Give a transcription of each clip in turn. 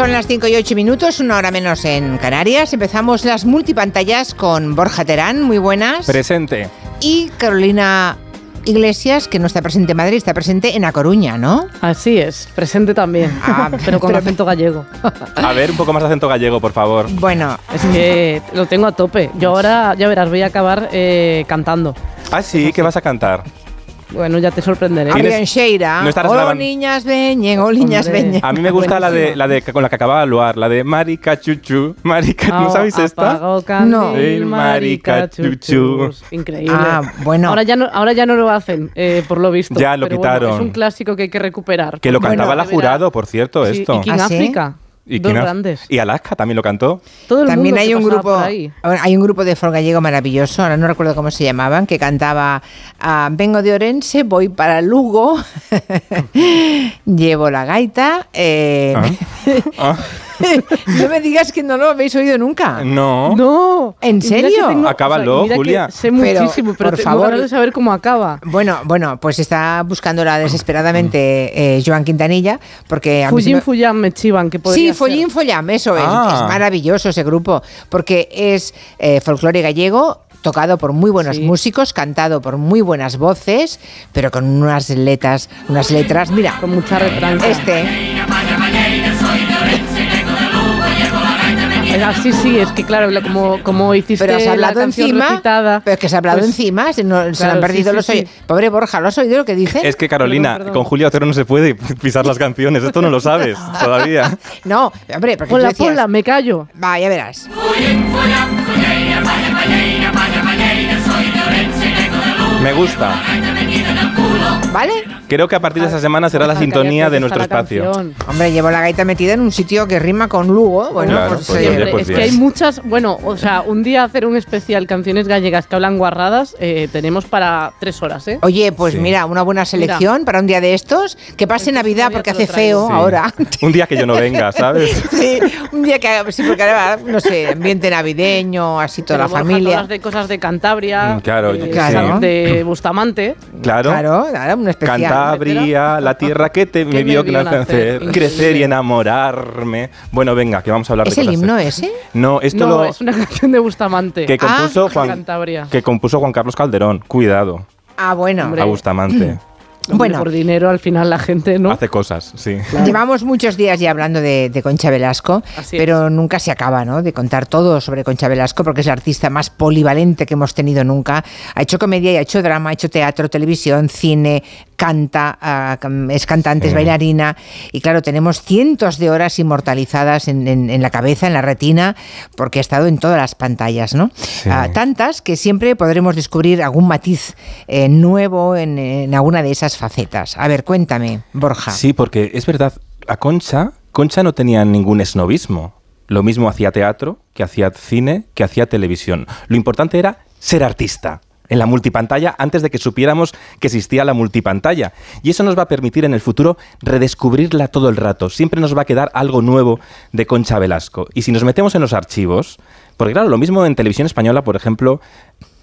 Son las 5 y 8 minutos, una hora menos en Canarias. Empezamos las multipantallas con Borja Terán, muy buenas. Presente. Y Carolina Iglesias, que no está presente en Madrid, está presente en A Coruña, ¿no? Así es, presente también, Ah, pero con pero- acento gallego. A ver, un poco más de acento gallego, por favor. Bueno, Es que lo tengo a tope. Yo ahora, ya verás, voy a acabar eh, cantando. Ah, sí, ¿qué vas a cantar? Bueno, ya te sorprenderé. ¿Tienes- Adrián Sheira. no estarás oh, grabando- niñas veñen, oh, niñas veñen. A mí me gusta la de, la de con la que acababa Luar, la de Marica Chuchu. Marica, ¿no Ah, sabéis esta? candil, No. El marica chuchu. Increíble. Ah, bueno. Ahora ya no, ahora ya no lo hacen, eh, por lo visto. Ya lo Pero bueno, quitaron. es un clásico que hay que recuperar. Que lo Bueno, cantaba la de verdad. jurado, por cierto, Sí, esto. Y King ¿Ah, sí? Y Dos grandes. Y Alaska también lo cantó. Todo el También mundo hay que un grupo, por ahí. hay un grupo de folk gallego maravilloso, ahora no recuerdo cómo se llamaban, que cantaba ah, Vengo de Orense, voy para Lugo, llevo la gaita. eh, Ah. no me digas que no lo habéis oído nunca. No. No. ¿En serio? tengo- Acábalo, Julia. Sé Pero, muchísimo, pero por tengo favor. de saber cómo acaba. Bueno, bueno, pues está buscándola desesperadamente eh, Joan Quintanilla, porque a Fullín me- Fullán me chivan, que podría Sí, ser. Follín Follam, eso es. Ah. Es maravilloso ese grupo, porque es eh, folclore gallego, tocado por muy buenos Sí. músicos, cantado por muy buenas voces, pero con unas letras, unas letras, mira, Con mucha retranca. este, ah, sí, sí, es que claro, lo- como, como hiciste pero has la hablado canción encima, recitada, pero es que se ha hablado pues, encima, se, no- se le han perdido sí, los sí. oídos. Pobre Borja, ¿lo has oído lo que dice? Es que Carolina, Perdón, perdón. con Julia Otero no se puede pisar las canciones. Esto no lo sabes todavía. No, hombre, porque Ponla, tú decías, ponla, me callo. Va, ya verás. Me gusta. ¿Vale? Creo que a partir de esta semana será la sintonía de nuestro espacio. Hombre, llevo la gaita metida en un sitio que rima con Lugo. Bueno, Claro, pues, pues eh, oye, pues es que hay muchas, bueno, o sea, un día hacer un especial canciones gallegas que hablan guarradas, eh, tenemos para tres horas, ¿eh? Oye, pues Sí. mira, una buena selección para un día de estos. Que pase El Navidad porque hace feo Sí. ahora. Un día que yo no venga, ¿sabes? sí, un día que haga, sí, porque ahora, no sé, ambiente navideño, así toda Pero, la familia. todas de cosas de Cantabria, Mm, claro, de, Claro. de Bustamante. Claro. Claro, claro, un especial. Cantabria, la tierra que te me me vio vio nacer, nacer. crecer y enamorarme. Bueno, venga, que vamos a hablar ¿Es de el cosas himno ese? No, esto no, lo es una canción de Bustamante. que compuso Ah, Juan Cantabria. que compuso Juan Carlos Calderón. Cuidado, Ah, bueno. Hombre. a Bustamante. Bueno. por dinero al final la gente, ¿no? Hace cosas, sí. Llevamos muchos días ya hablando de, de Concha Velasco, pero nunca se acaba ¿no? de contar todo sobre Concha Velasco porque es la artista más polivalente que hemos tenido nunca. Ha hecho comedia y ha hecho drama, ha hecho teatro, televisión, cine, canta, cam- es cantante, es bailarina y claro, tenemos cientos de horas inmortalizadas en, en- en la cabeza, en la retina, porque ha estado en todas las pantallas, ¿no? Ah, tantas que siempre podremos descubrir algún matiz eh, nuevo en, en alguna de esas facetas. A ver, cuéntame, Borja. Sí, porque es verdad, a Concha, Concha no tenía ningún esnovismo. Lo mismo hacía teatro, que hacía cine, que hacía televisión. Lo importante era ser artista en la multipantalla antes de que supiéramos que existía la multipantalla. Y eso nos va a permitir en el futuro redescubrirla todo el rato. Siempre nos va a quedar algo nuevo de Concha Velasco. Y si nos metemos en los archivos, porque claro, lo mismo en televisión española, por ejemplo,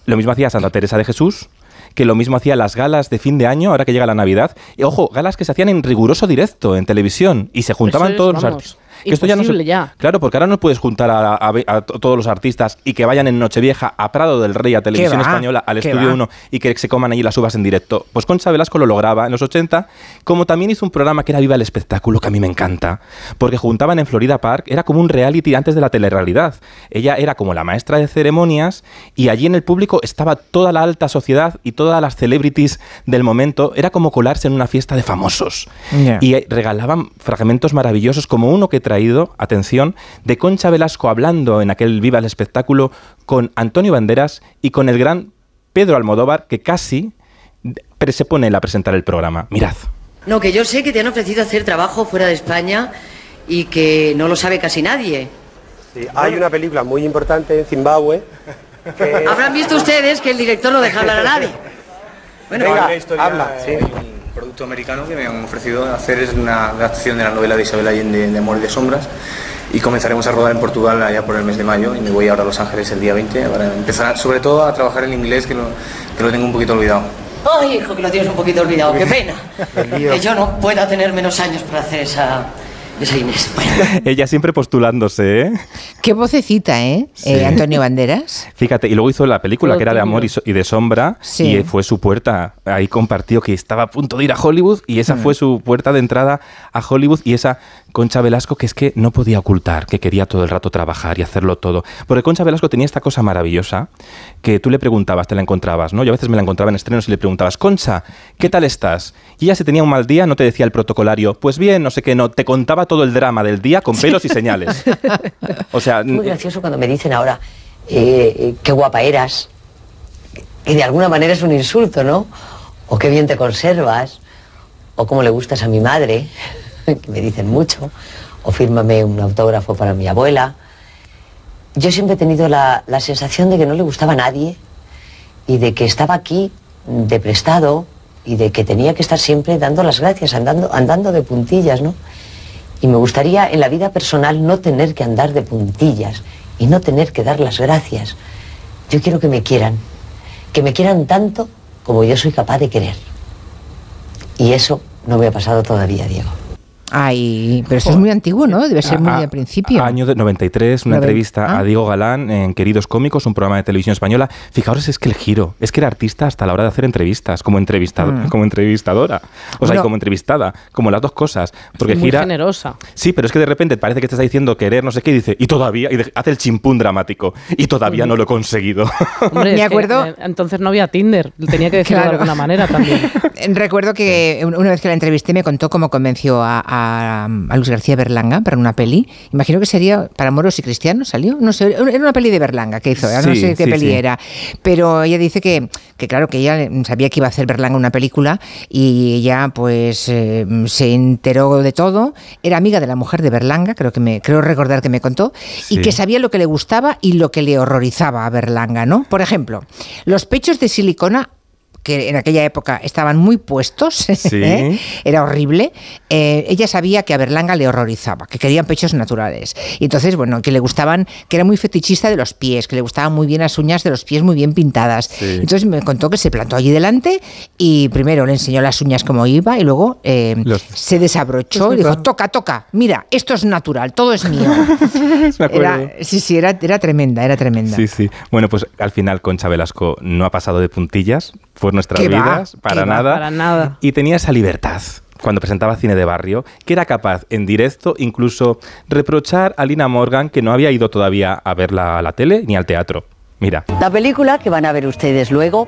lo mismo hacía Santa Teresa de Jesús, que lo mismo hacía las galas de fin de año, ahora que llega la Navidad. Y ojo, galas que se hacían en riguroso directo en televisión y se juntaban es, todos los artistas. Que esto ya no se- ya. Claro, porque ahora no puedes juntar a, a- a to- todos los artistas y que vayan en Nochevieja a Prado del Rey, a Televisión? Española, al ¿Qué Estudio va? 1 y que se coman allí las uvas en directo. Pues Concha Velasco lo lograba en los 80, como también hizo un programa que era Viva el Espectáculo, que a mí me encanta, porque juntaban en Florida Park, era como un reality antes de la telerrealidad. Ella era como la maestra de ceremonias y allí en el público estaba toda la alta sociedad y todas las celebrities del momento. Era como colarse en una fiesta de famosos. Y eh, regalaban fragmentos maravillosos, como uno que traído, atención, de Concha Velasco hablando en aquel Viva el Espectáculo con Antonio Banderas y con el gran Pedro Almodóvar, que casi se pone él a presentar el programa. Mirad. No, que yo sé que te han ofrecido hacer trabajo fuera de España y que no lo sabe casi nadie. Sí, hay una película muy importante en Zimbabue que... Habrán visto ustedes que el director no deja hablar a nadie. Bueno, Venga, habla, sí. Producto americano que me han ofrecido hacer es una adaptación de la novela de Isabel Allende de Amor y de Sombras y comenzaremos a rodar en Portugal allá por el mes de mayo y me voy ahora a Los Ángeles el día 20 para empezar sobre todo a trabajar en inglés que lo, que lo tengo un poquito olvidado. ay, hijo, que lo tienes un poquito olvidado, qué pena. El. Que yo no pueda tener menos años para hacer esa, Yo soy Inés. Ella siempre postulándose, ¿eh? Qué vocecita, ¿eh? eh Antonio Banderas. Fíjate, y luego hizo la película que era de amor y, de sombra y fue su puerta. Ahí compartió que estaba a punto de ir a Hollywood y esa mm. fue su puerta de entrada a Hollywood y esa Concha Velasco que es que no podía ocultar, que quería todo el rato trabajar y hacerlo todo. Porque Concha Velasco tenía esta cosa maravillosa que tú le preguntabas, te la encontrabas, ¿no? Yo a veces me la encontraba en estrenos y le preguntabas, Concha, ¿qué tal estás? Y ella se tenía un mal día, no te decía el protocolario, pues bien, no sé qué, no, te contaba todo el drama del día con pelos y señales. O sea, muy gracioso cuando me dicen ahora eh, qué guapa eras. Y de alguna manera es un insulto, ¿no? O qué bien te conservas. O cómo le gustas a mi madre, que me dicen mucho. O fírmame un autógrafo para mi abuela. Yo siempre he tenido la, la sensación de que no le gustaba a nadie y de que estaba aquí de prestado y de que tenía que estar siempre dando las gracias, andando, andando de puntillas, ¿no? Y me gustaría en la vida personal no tener que andar de puntillas y no tener que dar las gracias. Yo quiero que me quieran, que me quieran tanto como yo soy capaz de querer. Y eso no me ha pasado todavía, Diego. Ay, pero eso es muy antiguo, ¿no? Debe ser muy al principio. Año de 93, una entrevista a ah. Diego Galán en Queridos Cómicos, un programa de televisión española. Fijaos, es que el giro, es que era artista hasta la hora de hacer entrevistas, como, entrevistado, mm. como entrevistadora, o sea, como entrevistada, como las dos cosas. Porque muy generosa. Sí, pero es que de repente parece que te está diciendo querer no sé qué y dice, y todavía, y hace el chimpún dramático, y todavía no lo he conseguido. Me acuerdo. entonces no había Tinder, tenía que decirlo de alguna manera también. Recuerdo que una vez que la entrevisté me contó cómo convenció a a, Luis García Berlanga para una peli. Imagino que sería para moros y cristianos, ¿salió? No sé, era una peli de Berlanga que hizo, no sé qué peli era. Pero ella dice que, que, claro, que ella sabía que iba a hacer Berlanga una película y ella pues eh, se enteró de todo. Era amiga de la mujer de Berlanga, creo que me creo recordar que me contó, y que sabía lo que le gustaba y lo que le horrorizaba a Berlanga, ¿no? Por ejemplo, los pechos de silicona que en aquella época estaban muy puestos, ¿eh? era horrible, eh, ella sabía que a Berlanga le horrorizaba, que querían pechos naturales. Y entonces, bueno, que le gustaban, que era muy fetichista de los pies, que le gustaban muy bien las uñas de los pies muy bien pintadas. Entonces me contó que se plantó allí delante y primero le enseñó las uñas como iba y luego eh, se desabrochó y dijo, toca, toca, mira, esto es natural, todo es mío. sí, sí, era, era tremenda, era tremenda. Sí, sí. Bueno, pues al final Concha Velasco no ha pasado de puntillas, fue nuestras vidas, para nada. para nada. Y tenía esa libertad cuando presentaba cine de barrio, que era capaz en directo incluso reprochar a Lina Morgan que no había ido todavía a verla a la tele ni al teatro. Mira. La película que van a ver ustedes luego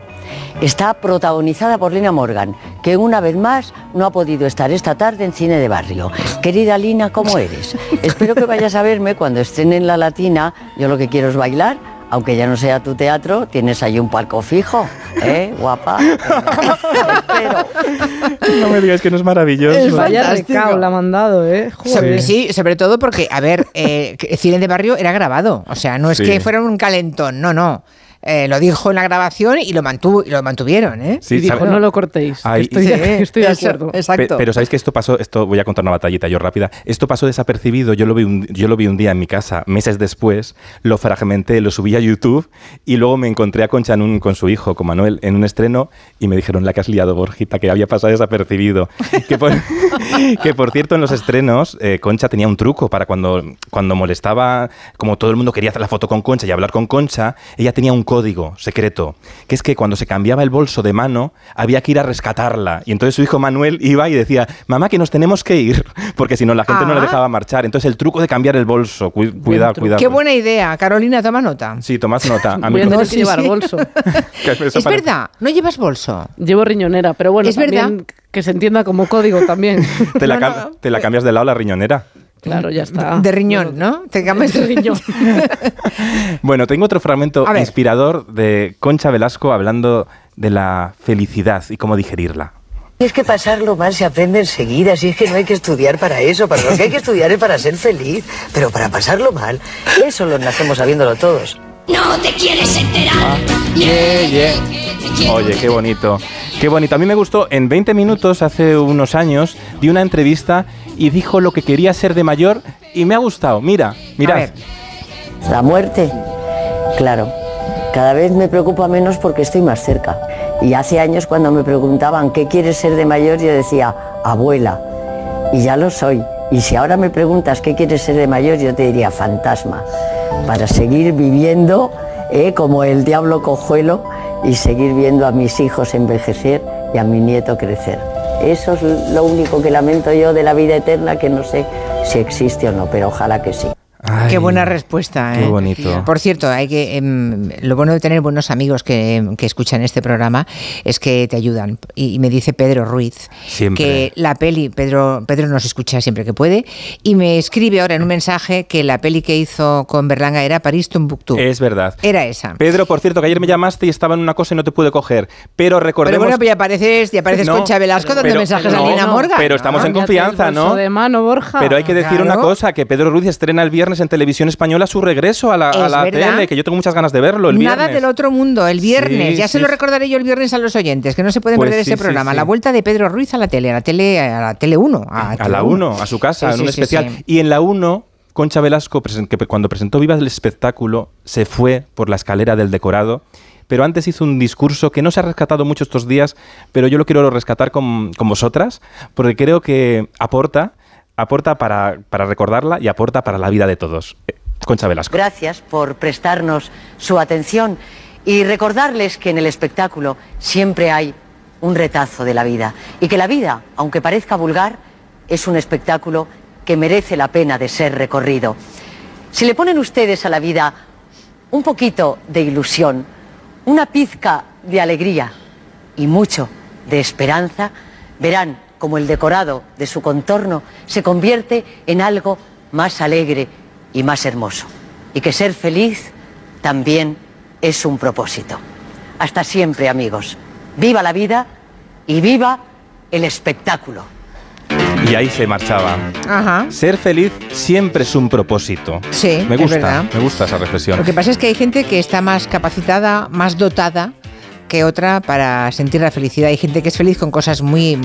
está protagonizada por Lina Morgan, que una vez más no ha podido estar esta tarde en cine de barrio. Querida Lina, ¿cómo eres? Espero que vayas a verme cuando estén en la latina. Yo lo que quiero es bailar aunque ya no sea tu teatro, tienes ahí un palco fijo, ¿eh? Guapa. no me digas que no es maravilloso. Es Vaya recao la ha mandado, ¿eh? Sí, sobre todo porque, a ver, eh, cine de barrio era grabado. O sea, no es que fuera un calentón, no, no. Eh, lo dijo en la grabación y lo, mantuvo, y lo mantuvieron. ¿eh? Sí, y dijo, no lo cortéis. estoy, de, acuerdo. Exacto. pero sabéis que esto pasó, esto voy a contar una batallita yo rápida. Esto pasó desapercibido. Yo lo vi un, yo lo vi un día en mi casa, meses después, lo fragmenté, lo subí a YouTube y luego me encontré a Concha con su hijo, con Manuel, en un estreno y me dijeron, la que has liado, Borjita, que había pasado desapercibido. que, por, que por cierto, en los estrenos, eh, Concha tenía un truco para cuando, cuando molestaba, como todo el mundo quería hacer la foto con Concha y hablar con Concha, ella tenía un código secreto, que es que cuando se cambiaba el bolso de mano había que ir a rescatarla. Y entonces su hijo Manuel iba y decía, mamá, que nos tenemos que ir, porque si no la gente no le ah. dejaba marchar. Entonces el truco de cambiar el bolso, cuidado, cuidado. Qué buena idea. Carolina, toma nota. Sí, tomas nota. A mí no, llevar bolso. es verdad, no llevas bolso. Llevo riñonera, pero bueno, es verdad que se entienda como código también. te, la, te la cambias de lado la riñonera. Claro, ya está. De riñón, ¿no? Te cambias de riñón. bueno, tengo otro fragmento inspirador de Concha Velasco hablando de la felicidad y cómo digerirla. Es que pasarlo mal se aprende enseguida, así es que no hay que estudiar para eso, para lo que hay que estudiar es para ser feliz, pero para pasarlo mal, eso lo nacemos sabiéndolo todos. No te quieres enterar. Ah, Oye, qué bonito. Qué bonito. A mí me gustó, en 20 minutos, hace unos años, di una entrevista y dijo lo que quería ser de mayor y me ha gustado. Mira, mira. La muerte, claro. Cada vez me preocupa menos porque estoy más cerca. Y hace años cuando me preguntaban qué quieres ser de mayor, yo decía, abuela. Y ya lo soy. Y si ahora me preguntas qué quieres ser de mayor, yo te diría fantasma, para seguir viviendo eh, como el diablo cojuelo y seguir viendo a mis hijos envejecer y a mi nieto crecer. Eso es lo único que lamento yo de la vida eterna, que no sé si existe o no, pero ojalá que sí qué buena respuesta. Qué ¿eh? bonito. Por cierto, hay que em, lo bueno de tener buenos amigos que, que, escuchan este programa es que te ayudan. Y, me dice Pedro Ruiz que la peli, Pedro, Pedro nos escucha siempre que puede, y me escribe ahora en un mensaje que la peli que hizo con Berlanga era París Tombuctú. Es verdad. Era esa. Pedro, por cierto, que ayer me llamaste y estaba en una cosa y no te pude coger. Pero recordemos. Pero bueno, pues ya apareces, ya apareces con Concha Velasco dando mensajes a Nina Morgan. Pero estamos en confianza, ¿no? De mano, Borja. Pero hay que decir una cosa: que Pedro Ruiz estrena el viernes en televisión española su regreso a la, tele, que yo tengo muchas ganas de verlo el viernes. Nada del otro mundo, el viernes. ya se lo recordaré yo el viernes a los oyentes, que no se pueden pues perder ese programa. La vuelta de Pedro Ruiz a la tele, a la tele, a la tele 1. A, la 1, a su casa, en un especial. Y en la 1 Concha Velasco, que cuando presentó Viva el espectáculo, se fue por la escalera del decorado, pero antes hizo un discurso que no se ha rescatado mucho estos días, pero yo lo quiero rescatar con, con vosotras, porque creo que aporta, aporta para, para, recordarla y aporta para la vida de todos. Concha Velasco. Gracias por prestarnos su atención y recordarles que en el espectáculo siempre hay un retazo de la vida y que la vida, aunque parezca vulgar, es un espectáculo que merece la pena de ser recorrido. Si le ponen ustedes a la vida un poquito de ilusión, una pizca de alegría y mucho de esperanza, verán como el decorado de su contorno se convierte en algo más alegre y más hermoso. Y que ser feliz también es un propósito. Hasta siempre, amigos. Viva la vida y viva el espectáculo. Y ahí se marchaba. Ser feliz siempre es un propósito. Sí, me gusta, me gusta esa reflexión. Lo que pasa es que hay gente que está más capacitada, más dotada que otra para sentir la felicidad. Hay gente que es feliz con cosas muy...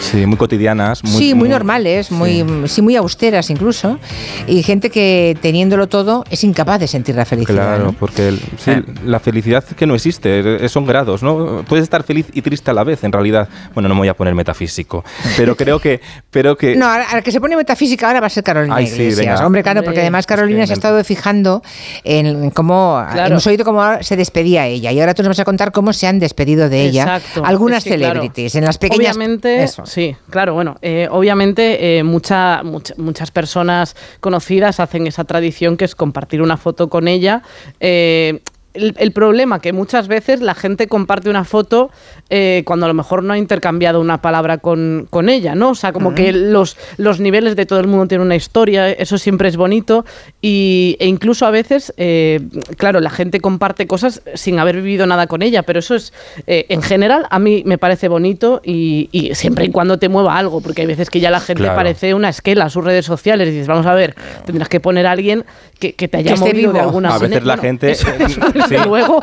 Sí, muy cotidianas. Muy, sí, muy, normales, muy, sí. muy austeras incluso. Y gente que teniéndolo todo es incapaz de sentir la felicidad. Claro, porque eh. la felicidad que no existe, son grados, ¿no? Puedes estar feliz y triste a la vez, en realidad. Bueno, no me voy a poner metafísico, pero creo que... Pero que... No, al que se pone metafísica ahora va a ser Carolina Ay, Iglesias. Hombre, claro, porque además Carolina se ha estado fijando en cómo... Hemos oído cómo se despedía ella y ahora tú nos vas a contar cómo cómo se han despedido de ella algunas celebrities en las pequeñas. Obviamente, sí, claro, bueno, eh, obviamente eh, muchas personas conocidas hacen esa tradición que es compartir una foto con ella. Eh, el, problema que muchas veces la gente comparte una foto eh, cuando a lo mejor no ha intercambiado una palabra con, ella, ¿no? O sea, como que los, los niveles de todo el mundo tienen una historia, eso siempre es bonito. Y, e incluso a veces, eh, claro, la gente comparte cosas sin haber vivido nada con ella, pero eso es, eh, en general, a mí me parece bonito y, siempre y cuando te mueva algo, porque hay veces que ya la gente parece una esquela a sus redes sociales y dices, vamos a ver, tendrás que poner a alguien que, te haya movido de alguna manera. A veces la gente... luego.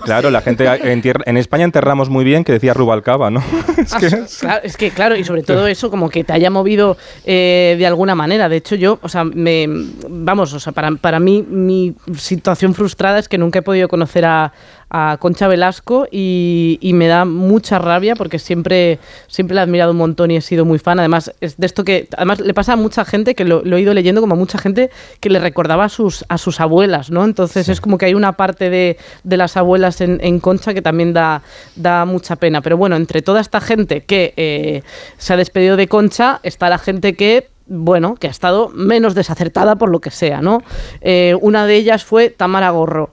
claro, la gente en España enterramos muy bien que decía Rubalcaba, ¿no? es, que, claro, es que, claro, y sobre todo eso, como que te haya movido eh, de alguna manera. De hecho, yo, o sea, me, vamos, o sea, para, para mí, mi situación frustrada es que nunca he podido conocer a, a Concha Velasco y, me da mucha rabia porque siempre, siempre la he admirado un montón y he sido muy fan. Además, es de esto que además le pasa a mucha gente que lo, he ido leyendo como a mucha gente que le recordaba a sus, a sus abuelas, ¿no? Entonces es como que hay una parte de, las abuelas en, Concha que también da, da mucha pena. Pero bueno, entre toda esta gente que eh, se ha despedido de Concha, está la gente que bueno, que ha estado menos desacertada por lo que sea, ¿no? Eh, una de ellas fue Tamara Gorro.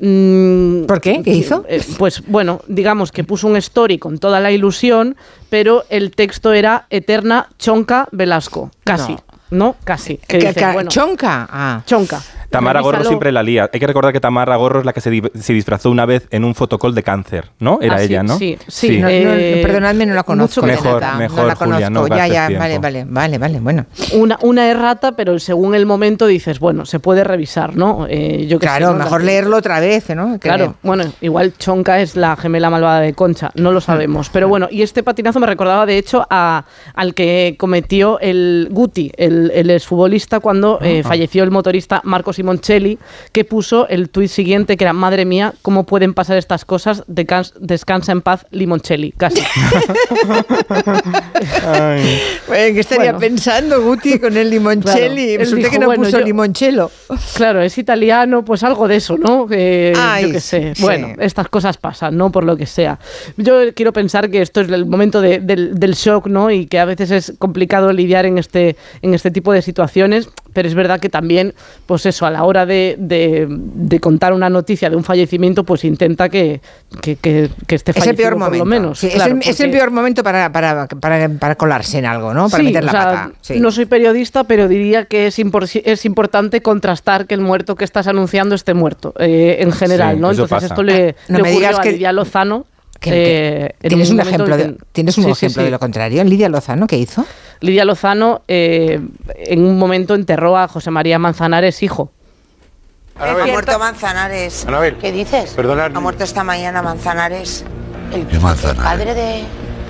Mm, ¿Por qué? ¿Qué hizo? Eh, pues bueno, digamos que puso un story con toda la ilusión, pero el texto era Eterna Chonca Velasco, casi. ¿no? Casi. chonca. Ah. Chonca. Tamara Gorro siempre la lía. Hay que recordar que Tamara Gorro es la que se, disfrazó una vez en un fotocall de cáncer, ¿no? Era ah, ella, ¿no? Sí, sí. Eh, perdonadme, no la conozco. Mejor, mejor, no la conozco. ya, ya, vale, vale, vale, vale, bueno. Una, una errata, pero según el momento dices, bueno, se puede revisar, ¿no? Eh, yo claro, mejor leerlo otra vez, ¿no? claro, bueno, igual Chonca es la gemela malvada de Concha, no lo sabemos. Pero bueno, y este patinazo me recordaba, de hecho, a, al que cometió el Guti, el, el exfutbolista, cuando eh, falleció el motorista Marcos Simoncelli, que puso el tuit siguiente que era, madre mía, ¿cómo pueden pasar estas cosas? descansa en paz Limoncelli, casi. ¿Qué estaría pensando Guti con el Limoncelli? Resulta que no puso limoncello. Claro, es italiano, pues algo de eso, ¿no? yo qué sé. Bueno, estas cosas pasan, ¿no? Por lo que sea. Yo quiero pensar que esto es el momento del, shock, ¿no? Y que a veces es complicado lidiar en este, en este tipo de situaciones, pero es verdad que también, pues eso, a la hora de, de, contar una noticia de un fallecimiento, pues intenta que, que, que, esté fallecido es el peor por momento. lo menos. es, el, es, el, peor momento para, para, para, para, colarse en algo, ¿no? Para meter la pata. No soy periodista, pero diría que es, es importante contrastar que el muerto que estás anunciando esté muerto, eh, en general, ¿no? Entonces esto le, no me digas que Lidia Lozano. Eh, ¿Tienes, un ejemplo, de, ¿Tienes un ejemplo de lo contrario? ¿Lidia Lozano qué hizo? Lidia Lozano eh, en un momento enterró a José María Manzanares, hijo. Ha muerto Manzanares. ¿Qué dices? Perdona. Ha muerto esta mañana Manzanares. El, ¿Qué Manzanares? padre de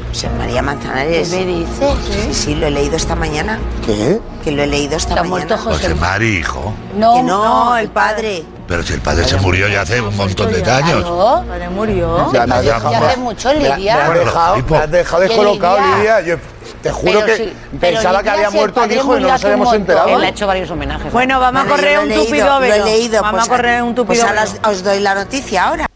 José María Manzanares. ¿Qué me dices? Sí, sí, lo he leído esta mañana. ¿Qué? Que lo he leído esta mañana. muerto José María, hijo. No, que no, el padre. Pero si el padre se murió ya hace un montón de años. No, el padre murió. Ya, me has dejado, ya hace mucho, Lidia. Me, has dejado, me has dejado descolocado, Lidia. Yo te juro que pensaba que había muerto el hijo y no nos habíamos enterado. Él ha hecho varios homenajes. Bueno, vamos a correr un tupido velo. Lo he leído. Vamos a correr un tupido Pues os doy la noticia ahora.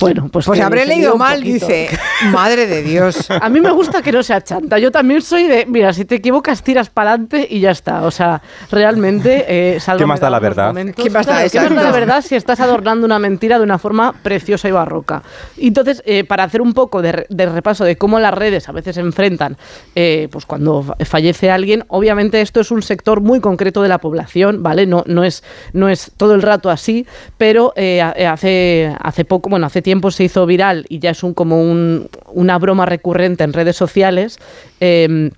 Bueno, pues, pues habré leído mal, dice. Madre de Dios. A mí me gusta que no sea chanta. Yo también soy de, mira, si te equivocas, tiras para adelante y ya está. O sea, realmente, eh, ¿Qué más da la verdad? ¿Qué más da, ¿qué más da la verdad si estás adornando una mentira de una forma preciosa y barroca? Entonces, eh, para hacer un poco de, repaso de cómo las redes a veces se enfrentan, eh, pues cuando fallece alguien, obviamente esto es un sector muy concreto de la población, ¿vale? No, no, es, no es todo el rato así, pero eh, hace, hace poco, bueno, hace tiempo se hizo viral y ya es un, como una broma recurrente en redes sociales. Em,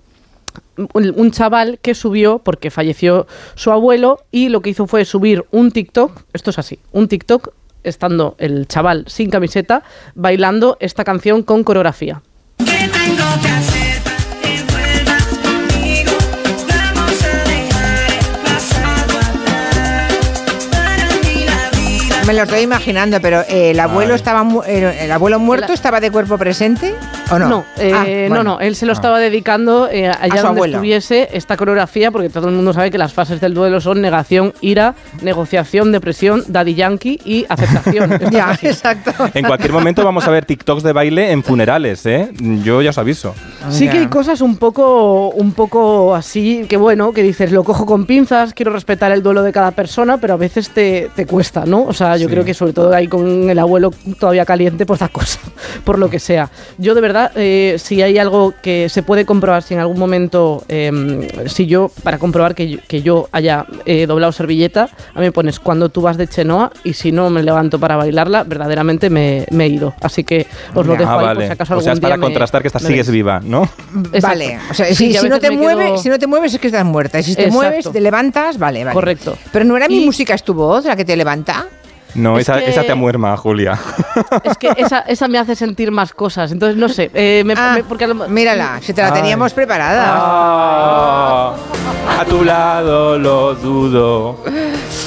un, chaval que subió porque falleció su abuelo y lo que hizo fue subir un TikTok, esto es así, un TikTok estando el chaval sin camiseta bailando esta canción con coreografía. Me lo estoy imaginando, pero eh, el abuelo estaba eh, el abuelo muerto estaba de cuerpo presente o no? No, eh, ah, no, no, él se lo ah. estaba dedicando allá donde estuviese esta coreografía, porque todo el mundo sabe que las fases del duelo son negación, ira, negociación, depresión, daddy yankee y aceptación. ya, exacto. En cualquier momento vamos a ver TikToks de baile en funerales, ¿eh? Yo ya os aviso. Sí que hay cosas un poco, un poco así, que bueno, que dices, lo cojo con pinzas, quiero respetar el duelo de cada persona, pero a veces te, te cuesta, ¿no? O sea, yo creo que sobre todo ahí con el abuelo todavía caliente, pues da cosa, por lo que sea. Yo de verdad, eh, si hay algo que se puede comprobar, si en algún momento, em, si yo, para comprobar que yo, haya eh, doblado servilleta, a mí me pones cuando tú vas de Chenoa y si no me levanto para bailarla, verdaderamente me, he ido. Así que os lo dejo ahí por si acaso O sea, es para contrastar que esta sigues viva, ¿no? Vale, o sea, si, no te mueves, si no te mueves es que estás muerta. Y si te mueves, te levantas, vale, vale. Correcto. Pero no era mi música, es tu voz la que te levanta. No, esa, esa, te amuerma, Julia. Es que esa, esa, me hace sentir más cosas. Entonces, no sé. Eh, ah, porque mírala, si te la teníamos preparada. Ah, a tu lado lo dudo.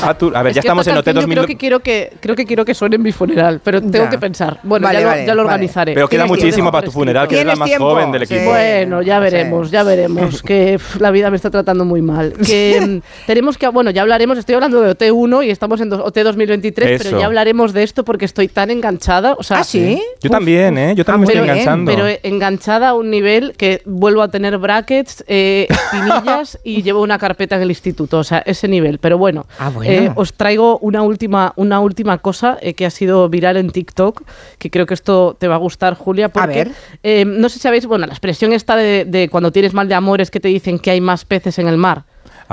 A, ver, ya estamos en OT 2000. Creo que, quiero que, creo que quiero que suene en mi funeral, pero tengo que pensar. Bueno, ya, lo, ya, lo, organizaré. Pero queda muchísimo para tu funeral, que eres la más joven del equipo. Bueno, ya veremos, ya veremos. que la vida me está tratando muy mal. Que mm, tenemos que, bueno, ya hablaremos. Estoy hablando de OT1 y estamos en OT 2023, pero ya hablaremos de esto porque estoy tan enganchada. O sea, ¿Ah, sí? Yo también, ¿eh? Yo también me estoy enganchando. Pero enganchada a un nivel que vuelvo a tener brackets, eh, espinillas y llevo una carpeta en el instituto. O sea, ese nivel. Pero bueno, ah, eh, os traigo una última, una última cosa eh, que ha sido viral en TikTok, que creo que esto te va a gustar, Julia, porque eh, no sé si sabéis, bueno, la expresión esta de, cuando tienes mal de amor es que te dicen que hay más peces en el mar.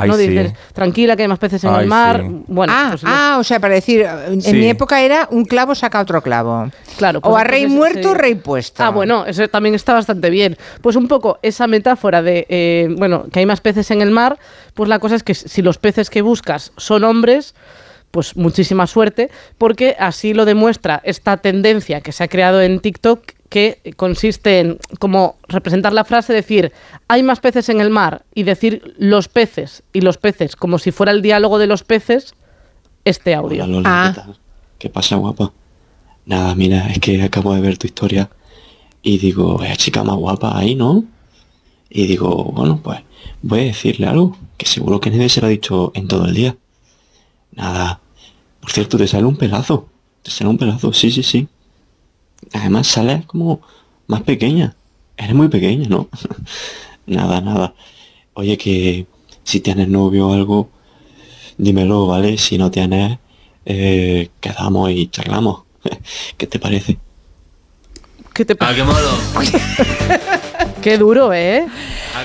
¿No? Dices, tranquila, que hay más peces en el mar. Bueno, ah, pues ah, o sea, para decir, en mi época era un clavo saca otro clavo. Claro. o pues a rey muerto, rey puesto. Ah, bueno, eso también está bastante bien. Pues un poco esa metáfora de, eh, bueno, que hay más peces en el mar, pues la cosa es que si los peces que buscas son hombres, pues muchísima suerte, porque así lo demuestra esta tendencia que se ha creado en TikTok que consiste en como representar la frase, decir, hay más peces en el mar y decir los peces y los peces como si fuera el diálogo de los peces este audio. Hola, Lola, Ah. ¿qué tal? ¿Qué pasa, guapa? Nada, mira, es que acabo de ver tu historia y digo, es chica más guapa ahí, ¿no? Y digo, bueno, pues voy a decirle algo que seguro que nadie se lo ha dicho en todo el día. Nada, por cierto, te sale un pelazo. Te sale un pelazo, sí, sí, sí. Además sales como más pequeña. Eres muy pequeña, ¿no? nada, nada. Oye, que si tienes novio o algo, dímelo, ¿vale? Si no tienes, eh, quedamos y charlamos. ¿Qué te parece? ¿Qué te Ah, qué molo. Qué duro, ¿eh?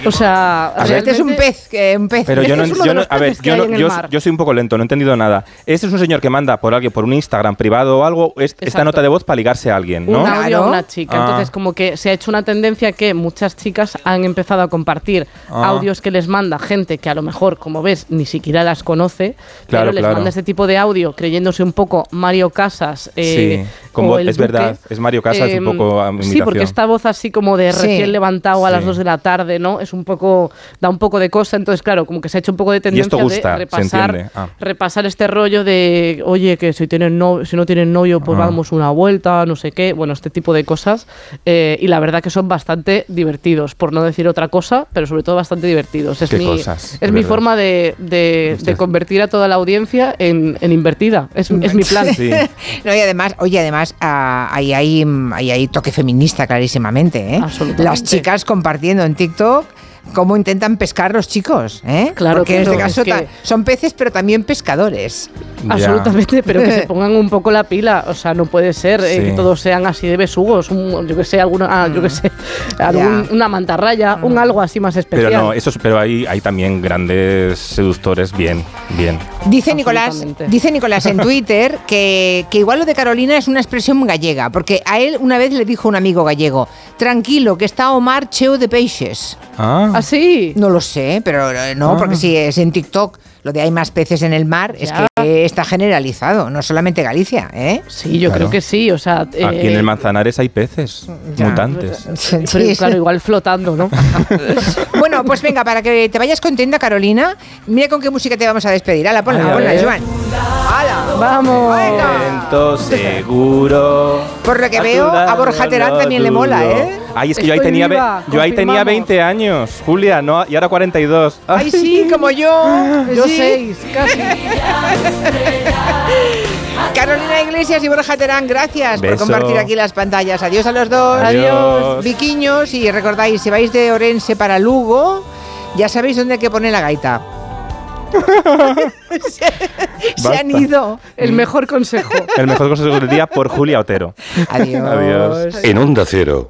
O sea, O sea, este es un pez, eh, un pez. Pero yo no, yo no- a ver, yo, no- yo, soy un poco lento, no he entendido nada. Este es un señor que manda por alguien, por un Instagram privado o algo, es- esta nota de voz para ligarse a alguien, un ¿no? audio a una chica. Ah. Entonces, como que se ha hecho una tendencia que muchas chicas han empezado a compartir Ah. audios que les manda gente que a lo mejor, como ves, ni siquiera las conoce, Claro, pero les claro. manda este tipo de audio creyéndose un poco Mario Casas. eh, Sí, con o voz- el es Duque. verdad, es Mario Casas un Em, poco a Sí, porque esta voz así como de Sí. recién levantado a las Sí. 2 de la tarde, ¿no? Es un poco, da un poco de cosa, entonces claro, como que se ha hecho un poco de tendencia esto gusta, de repasar. Ah. repasar este rollo de, oye, que si tienen no, si no tienen novio, pues Ah. damos una vuelta, no sé qué, bueno, este tipo de cosas. eh, y la verdad que son bastante divertidos, por no decir otra cosa, pero sobre todo bastante divertidos. Es Qué mi, cosas, es mi verdad. forma de, de- de convertir a toda la audiencia en, en invertida. Es, es mi plan. Sí. No, y además, oye, además, ah, ahí hay, mm, ahí hay toque feminista clarísimamente, ¿eh? Absolutamente. Las chicas compartiendo en TikTok cómo intentan pescar los chicos, ¿eh? Claro, Porque en claro, este caso es que- son peces, pero también pescadores. Ya. Absolutamente, pero que se pongan un poco la pila. O sea, no puede ser eh, Sí. que todos sean así de besugos. Un, yo que sé, alguna, ah, yo que sé, algún- una mantarraya, un algo así más especial. Pero no, eso, es- pero hay, hay también grandes seductores bien, bien. Dice Nicolás, dice Nicolás en Twitter que, que igual lo de Carolina es una expresión gallega, porque a él una vez le dijo un amigo gallego, tranquilo, que está Omar cheo de peixes. Ah, ¿Ah, sí? No lo sé, pero eh, no, Ah. porque si es en TikTok lo de hay más peces en el mar, es que está generalizado, no solamente Galicia, ¿eh? Sí, yo Claro. creo que sí. O sea, aquí en eh, el Manzanares hay peces Ya. mutantes. pero, Sí, claro, igual flotando, ¿no? Bueno, pues venga, para que te vayas contenta, Carolina, mira con qué música te vamos a despedir. Hala, ponla, a ponla, ver. Joan. Vamos. Lento, seguro. Por lo que veo, a Borja Terán también le mola, ¿eh? Ay, es que yo ahí tenía, viva, yo ahí tenía confirmamos. 20 años, Julia, no, y ahora 42. ¡Ay, sí, como yo! Yo sí. seis, casi. Carolina Iglesias y Borja Terán, gracias por compartir aquí las pantallas. Adiós a los dos. Adiós. Viquiños, y recordáis, si vais de Orense para Lugo, ya sabéis dónde hay que poner la gaita. se, han ido. El mejor consejo. El mejor consejo del día por Julia Otero. Adiós. Adiós. En Onda Cero,